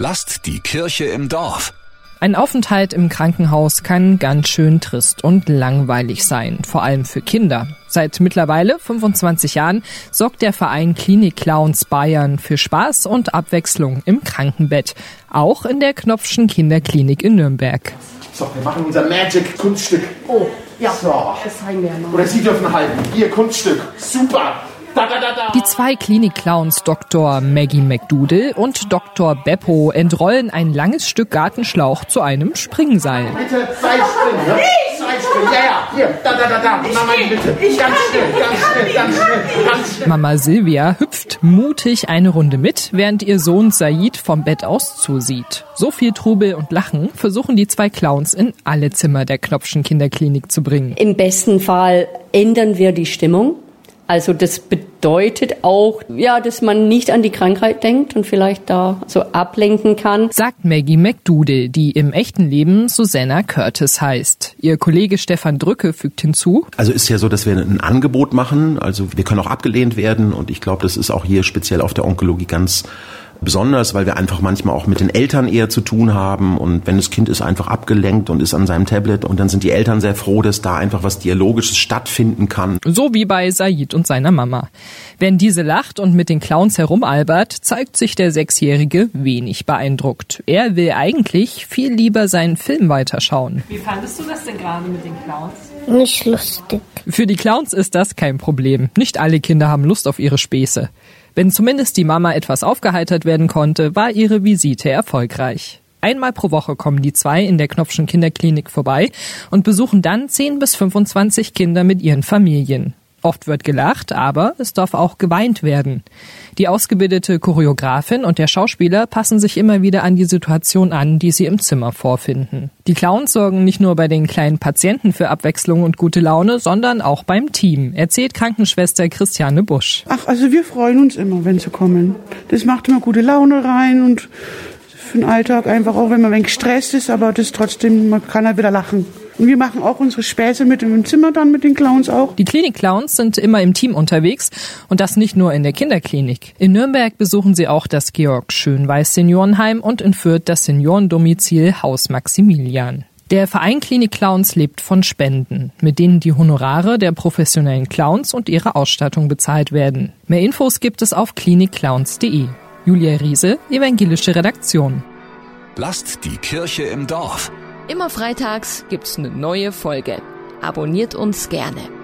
Lasst die Kirche im Dorf. Ein Aufenthalt im Krankenhaus kann ganz schön trist und langweilig sein, vor allem für Kinder. Seit mittlerweile 25 Jahren sorgt der Verein Klinik Clowns Bayern für Spaß und Abwechslung im Krankenbett, auch in der Knopfschen Kinderklinik in Nürnberg. So, wir machen unser Magic Kunststück. Oh, ja, So. das zeigen wir mal. Oder Sie dürfen halten. Hier, Kunststück. Super. Die zwei Klinik-Clowns Dr. Maggie McDoodle und Dr. Beppo entrollen ein langes Stück Gartenschlauch zu einem Springseil. Bitte zwei Springen. Ja? Zwei Springen. Ja, ja. Hier. Da, da, da, da. Mama, bitte. Ganz schnell, ganz schnell, ganz schnell, ganz schnell. Mama Silvia hüpft mutig eine Runde mit, während ihr Sohn Said vom Bett aus zusieht. So viel Trubel und Lachen versuchen die zwei Clowns in alle Zimmer der Knopfschen Kinderklinik zu bringen. Im besten Fall ändern wir die Stimmung. Also das bedeutet auch, ja, dass man nicht an die Krankheit denkt und vielleicht da so ablenken kann. Sagt Maggie McDoodle, die im echten Leben Susanna Curtis heißt. Ihr Kollege Stefan Drücke fügt hinzu, Also ist ja so, dass wir ein Angebot machen. Also wir können auch abgelehnt werden und ich glaube, das ist auch hier speziell auf der Onkologie ganz besonders, weil wir einfach manchmal auch mit den Eltern eher zu tun haben und wenn das Kind ist einfach abgelenkt und ist an seinem Tablet und dann sind die Eltern sehr froh, dass da einfach was Dialogisches stattfinden kann. so wie bei Said und seiner Mama. Wenn diese lacht und mit den Clowns herumalbert, zeigt sich der Sechsjährige wenig beeindruckt. Er will eigentlich viel lieber seinen Film weiterschauen. Wie fandest du das denn gerade mit den Clowns? Nicht lustig. Für die Clowns ist das kein Problem. Nicht alle Kinder haben Lust auf ihre Späße. Wenn zumindest die Mama etwas aufgeheitert werden konnte, war ihre Visite erfolgreich. Einmal pro Woche kommen die zwei in der Knopfschen Kinderklinik vorbei und besuchen dann 10 bis 25 Kinder mit ihren Familien. Oft wird gelacht, aber es darf auch geweint werden. Die ausgebildete Choreografin und der Schauspieler passen sich immer wieder an die Situation an, die sie im Zimmer vorfinden. Die Clowns sorgen nicht nur bei den kleinen Patienten für Abwechslung und gute Laune, sondern auch beim Team, erzählt Krankenschwester Christiane Busch. Ach, also wir freuen uns immer, wenn sie kommen. Das macht immer gute Laune rein und für den Alltag einfach auch, wenn man ein wenig gestresst ist, aber das trotzdem, man kann halt wieder lachen. Und wir machen auch unsere Späße mit im Zimmer dann mit den Clowns auch. Die Klinik-Clowns sind immer im Team unterwegs und das nicht nur in der Kinderklinik. In Nürnberg besuchen sie auch das Georg Schönweiß Seniorenheim und in Fürth das Seniorendomizil Haus Maximilian. Der Verein Klinik Clowns lebt von Spenden, mit denen die Honorare der professionellen Clowns und ihre Ausstattung bezahlt werden. Mehr Infos gibt es auf klinikclowns.de. Julia Riese, evangelische Redaktion. Lasst die Kirche im Dorf. Immer freitags gibt's eine neue Folge. Abonniert uns gerne.